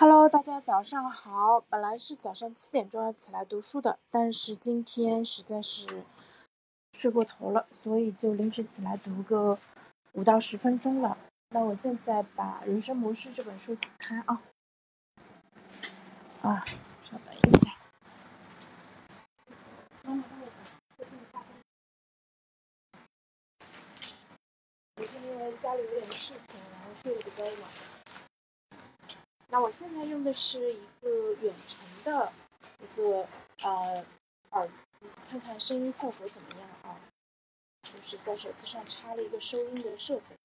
Hello，大家早上好。本来是早上七点钟要起来读书的，但是今天实在是睡过头了，所以就临时起来读个五到十分钟了。那我现在把《人生模式》这本书打开啊，啊，稍等一下。我是因为家里有点事情，然后睡得比较晚。那我现在用的是一个远程的一个呃耳机，看看声音效果怎么样啊？就是在手机上插了一个收音的设备，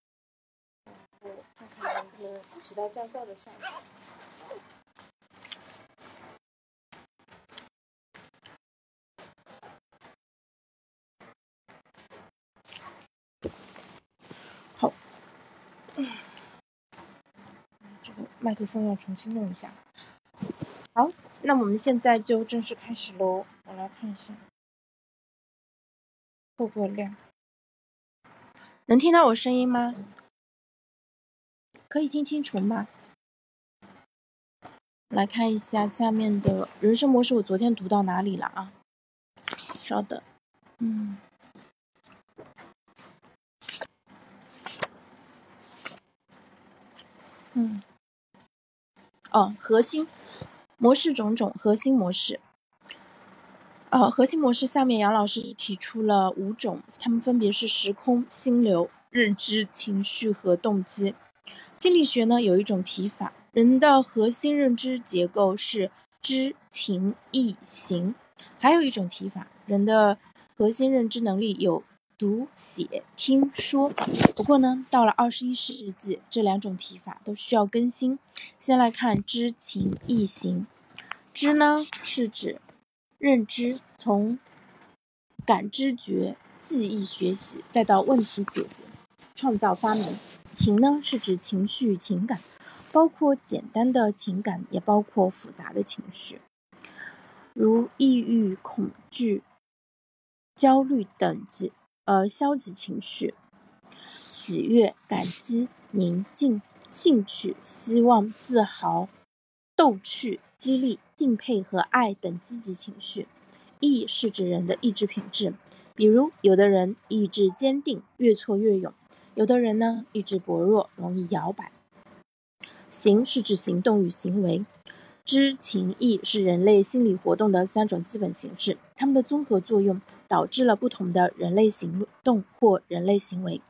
然后看看能不能起到降噪的效果。好。麦克风要重新弄一下。好，那我们现在就正式开始喽。我来看一下，播放量，能听到我声音吗？可以听清楚吗？来看一下下面的人生模式，我昨天读到哪里了啊？稍等，嗯，嗯。哦，核心模式种种，核心模式。呃，核心模式下面杨老师提出了五种，它们分别是时空、心流、认知、情绪和动机。心理学呢有一种提法，人的核心认知结构是知、情、意、行；还有一种提法，人的核心认知能力有。读写听说，不过呢，到了二十一世纪，这两种提法都需要更新。先来看知情意行。知呢是指认知，从感知觉、记忆学习，再到问题解决、创造发明。情呢是指情绪情感，包括简单的情感，也包括复杂的情绪，如抑郁、恐惧、焦虑等级。而，消极情绪、喜悦、感激、宁静、兴趣、希望、自豪、逗趣、激励、敬佩和爱等积极情绪。意是指人的意志品质，比如有的人意志坚定，越挫越勇；有的人呢，意志薄弱，容易摇摆。行是指行动与行为。知情意是人类心理活动的三种基本形式，它们的综合作用导致了不同的人类行动或人类行为。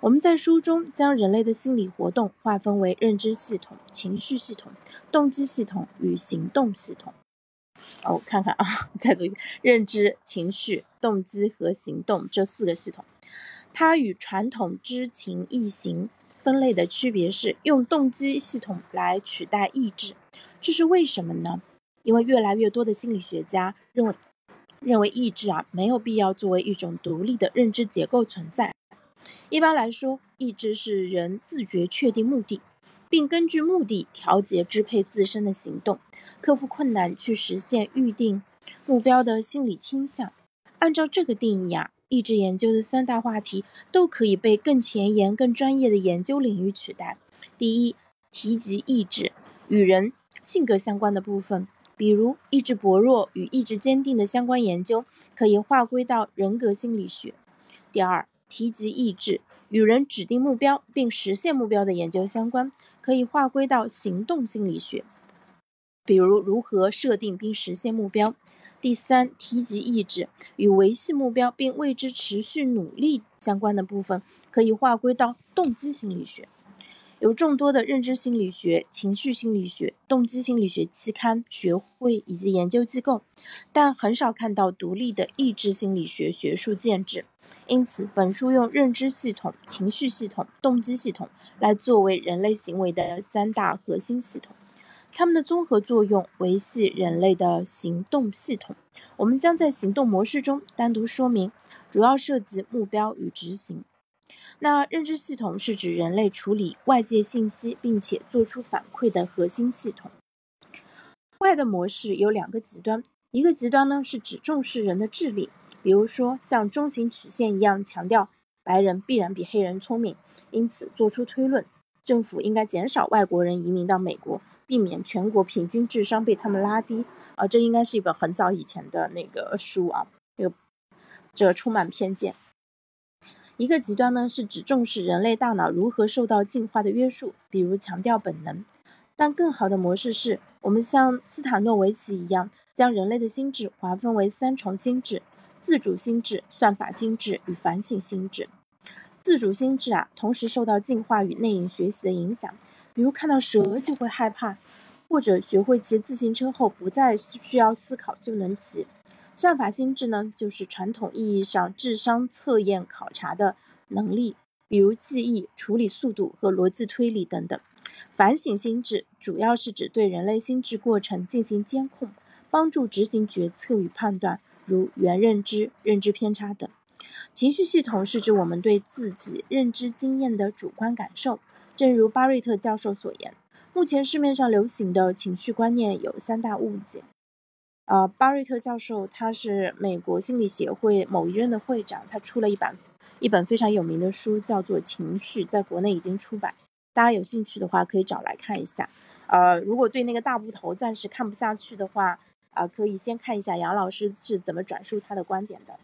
我们在书中将人类的心理活动划分为认知系统、情绪系统、动机系统与行动系统。哦，看看啊，再读一遍：认知、情绪、动机和行动这四个系统。它与传统知情意行分类的区别是，用动机系统来取代意志。这是为什么呢？因为越来越多的心理学家认为，认为意志啊没有必要作为一种独立的认知结构存在。一般来说，意志是人自觉确定目的，并根据目的调节支配自身的行动，克服困难去实现预定目标的心理倾向。按照这个定义啊，意志研究的三大话题都可以被更前沿、更专业的研究领域取代。第一，提及意志与人。性格相关的部分，比如意志薄弱与意志坚定的相关研究，可以划归到人格心理学。第二，提及意志与人指定目标并实现目标的研究相关，可以划归到行动心理学，比如如何设定并实现目标。第三，提及意志与维系目标并为之持续努力相关的部分，可以划归到动机心理学。有众多的认知心理学、情绪心理学、动机心理学期刊、学会以及研究机构，但很少看到独立的意志心理学学术建制。因此，本书用认知系统、情绪系统、动机系统来作为人类行为的三大核心系统，它们的综合作用维系人类的行动系统。我们将在行动模式中单独说明，主要涉及目标与执行。那认知系统是指人类处理外界信息并且做出反馈的核心系统。外的模式有两个极端，一个极端呢是只重视人的智力，比如说像中型曲线一样强调白人必然比黑人聪明，因此做出推论，政府应该减少外国人移民到美国，避免全国平均智商被他们拉低。啊，这应该是一本很早以前的那个书啊，这个这充满偏见。一个极端呢是只重视人类大脑如何受到进化的约束，比如强调本能；但更好的模式是我们像斯坦诺维奇一样，将人类的心智划分为三重心智：自主心智、算法心智与反省心智。自主心智啊，同时受到进化与内隐学习的影响，比如看到蛇就会害怕。或者学会骑自行车后，不再需要思考就能骑。算法心智呢，就是传统意义上智商测验考察的能力，比如记忆、处理速度和逻辑推理等等。反省心智主要是指对人类心智过程进行监控，帮助执行决策与判断，如原认知、认知偏差等。情绪系统是指我们对自己认知经验的主观感受，正如巴瑞特教授所言。目前市面上流行的情绪观念有三大误解。呃，巴瑞特教授他是美国心理协会某一任的会长，他出了一本一本非常有名的书，叫做《情绪》，在国内已经出版。大家有兴趣的话，可以找来看一下。呃，如果对那个大部头暂时看不下去的话，啊，可以先看一下杨老师是怎么转述他的观点的。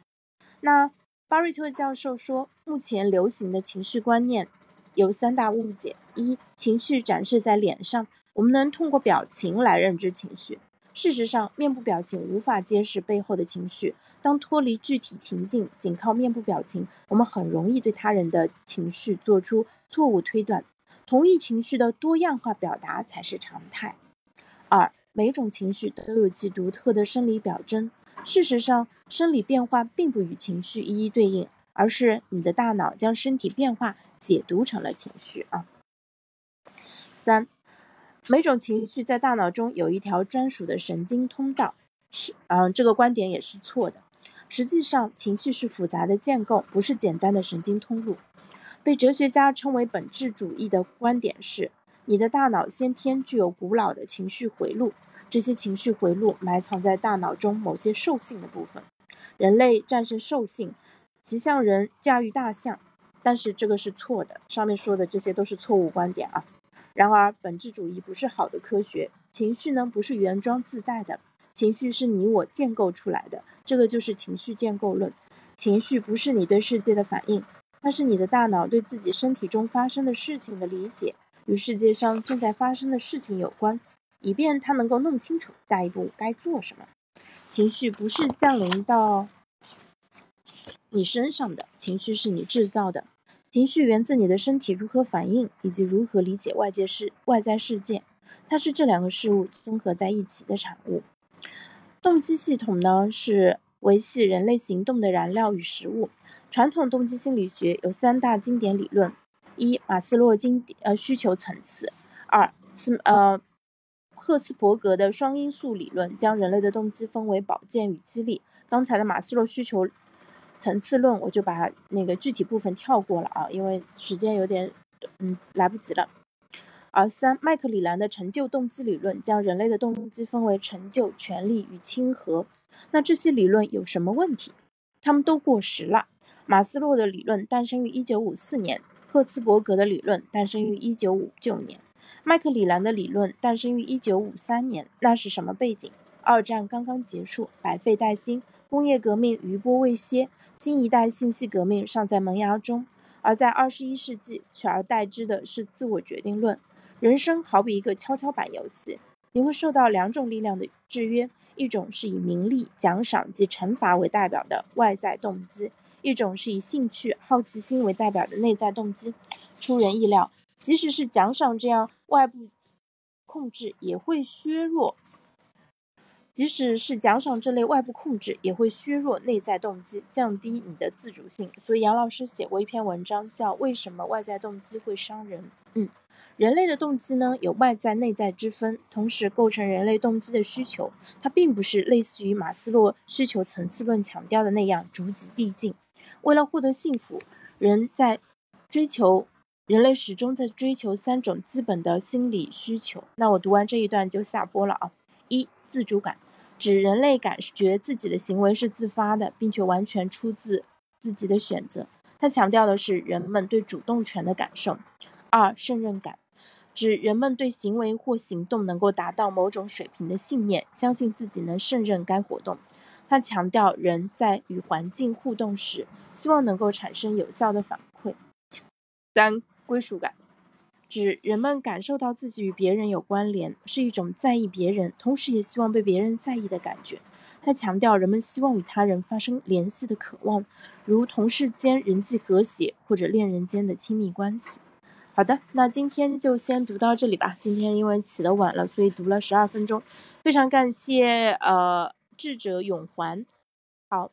那巴瑞特教授说，目前流行的情绪观念。有三大误解：一、情绪展示在脸上，我们能通过表情来认知情绪。事实上，面部表情无法揭示背后的情绪。当脱离具体情境，仅靠面部表情，我们很容易对他人的情绪做出错误推断。同一情绪的多样化表达才是常态。二、每种情绪都有其独特的生理表征。事实上，生理变化并不与情绪一一对应，而是你的大脑将身体变化。解读成了情绪啊。三，每种情绪在大脑中有一条专属的神经通道，是嗯，这个观点也是错的。实际上，情绪是复杂的建构，不是简单的神经通路。被哲学家称为本质主义的观点是，你的大脑先天具有古老的情绪回路，这些情绪回路埋藏在大脑中某些兽性的部分。人类战胜兽性，骑象人驾驭大象。但是这个是错的，上面说的这些都是错误观点啊。然而，本质主义不是好的科学。情绪呢，不是原装自带的，情绪是你我建构出来的，这个就是情绪建构论。情绪不是你对世界的反应，它是你的大脑对自己身体中发生的事情的理解，与世界上正在发生的事情有关，以便它能够弄清楚下一步该做什么。情绪不是降临到你身上的，情绪是你制造的。情绪源自你的身体如何反应，以及如何理解外界事外在事件，它是这两个事物综合在一起的产物。动机系统呢，是维系人类行动的燃料与食物。传统动机心理学有三大经典理论：一、马斯洛经呃需求层次；二、斯呃赫斯伯格的双因素理论将人类的动机分为保健与激励。刚才的马斯洛需求。层次论，我就把那个具体部分跳过了啊，因为时间有点，嗯，来不及了。而三，麦克里兰的成就动机理论将人类的动机分为成就、权力与亲和。那这些理论有什么问题？他们都过时了。马斯洛的理论诞生于1954年，赫茨伯格的理论诞生于1959年，麦克里兰的理论诞生于1953年。那是什么背景？二战刚刚结束，百废待兴，工业革命余波未歇。新一代信息革命尚在萌芽中，而在二十一世纪，取而代之的是自我决定论。人生好比一个跷跷板游戏，你会受到两种力量的制约：一种是以名利、奖赏及惩罚为代表的外在动机；一种是以兴趣、好奇心为代表的内在动机。出人意料，即使是奖赏这样外部控制，也会削弱。即使是奖赏这类外部控制，也会削弱内在动机，降低你的自主性。所以杨老师写过一篇文章，叫《为什么外在动机会伤人》。嗯，人类的动机呢有外在内在之分，同时构成人类动机的需求，它并不是类似于马斯洛需求层次论强调的那样逐级递进。为了获得幸福，人在追求，人类始终在追求三种基本的心理需求。那我读完这一段就下播了啊。一自主感指人类感觉自己的行为是自发的，并且完全出自自己的选择。它强调的是人们对主动权的感受。二、胜任感，指人们对行为或行动能够达到某种水平的信念，相信自己能胜任该活动。他强调人在与环境互动时，希望能够产生有效的反馈。三、归属感，指人们感受到自己与别人有关联，是一种在意别人，同时也希望被别人在意的感觉。他强调人们希望与他人发生联系的渴望，如同事间人际和谐或者恋人间的亲密关系。好的，那今天就先读到这里吧。今天因为起得晚了，所以读了十二分钟。非常感谢呃智者永环。好，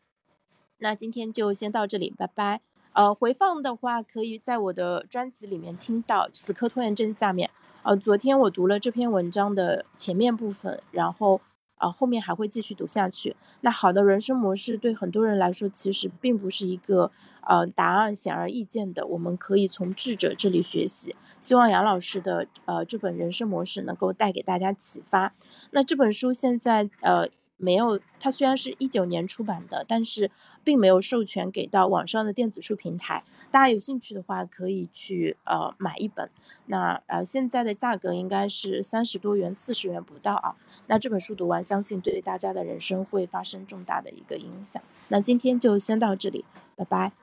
那今天就先到这里，拜拜。呃，回放的话可以在我的专辑里面听到。死磕拖延症下面，呃，昨天我读了这篇文章的前面部分，然后。啊，后面还会继续读下去。那好的人生模式对很多人来说，其实并不是一个呃答案显而易见的。我们可以从智者这里学习。希望杨老师的呃这本人生模式能够带给大家启发。那这本书现在呃。没有，它虽然是一九年出版的，但是并没有授权给到网上的电子书平台。大家有兴趣的话，可以去呃买一本。那呃现在的价格应该是三十多元，四十元不到啊。那这本书读完，相信对大家的人生会发生重大的一个影响。那今天就先到这里，拜拜。